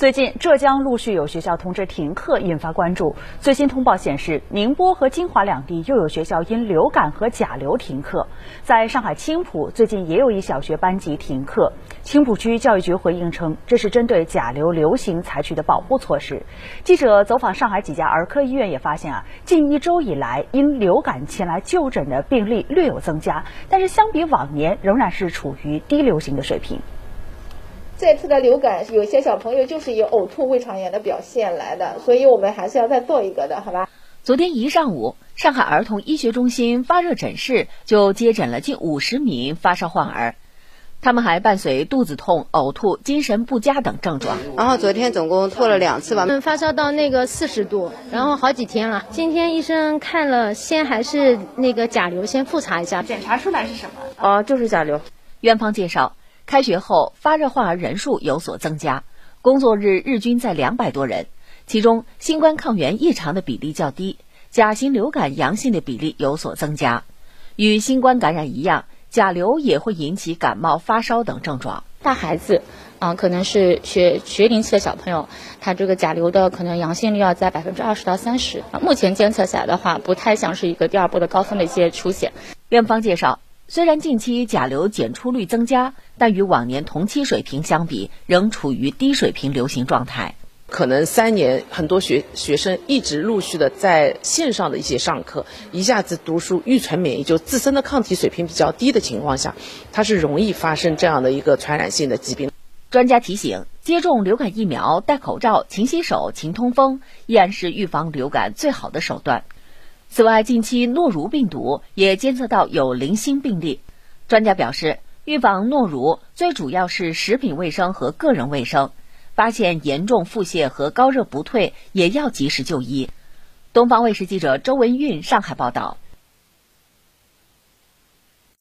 最近，浙江陆续有学校通知停课，引发关注。最新通报显示，宁波和金华两地又有学校因流感和甲流停课。在上海青浦，最近也有一小学班级停课。青浦区教育局回应称，这是针对甲流流行采取的保护措施。记者走访上海几家儿科医院，也发现啊，近一周以来因流感前来就诊的病例略有增加，但是相比往年，仍然是处于低流行的水平。这次的流感，有些小朋友就是以呕吐、胃肠炎的表现来的，所以我们还是要再做一个的，好吧？昨天一上午，上海儿童医学中心发热诊室就接诊了近五十名发烧患儿，他们还伴随肚子痛、呕吐、精神不佳等症状。然后昨天总共吐了两次吧，发烧到那个四十度，然后好几天了。今天医生看了，先还是那个甲流，先复查一下，检查出来是什么？哦，就是甲流。院方介绍。开学后发热患儿人数有所增加，工作日日均在两百多人，其中新冠抗原异常的比例较低，甲型流感阳性的比例有所增加。与新冠感染一样，甲流也会引起感冒、发烧等症状。大孩子，啊，可能是学学龄期的小朋友，他这个甲流的可能阳性率要在百分之二十到三十。目前监测下来的话，不太像是一个第二波的高峰的一些出现。院方介绍。虽然近期甲流检出率增加，但与往年同期水平相比，仍处于低水平流行状态。可能三年很多学学生一直陆续的在线上的一些上课，一下子读书，预存免疫就自身的抗体水平比较低的情况下，它是容易发生这样的一个传染性的疾病。专家提醒，接种流感疫苗、戴口罩、勤洗手、勤通风，依然是预防流感最好的手段。此外，近期诺如病毒也监测到有零星病例。专家表示，预防诺如最主要是食品卫生和个人卫生。发现严重腹泻和高热不退，也要及时就医。东方卫视记者周文运上海报道。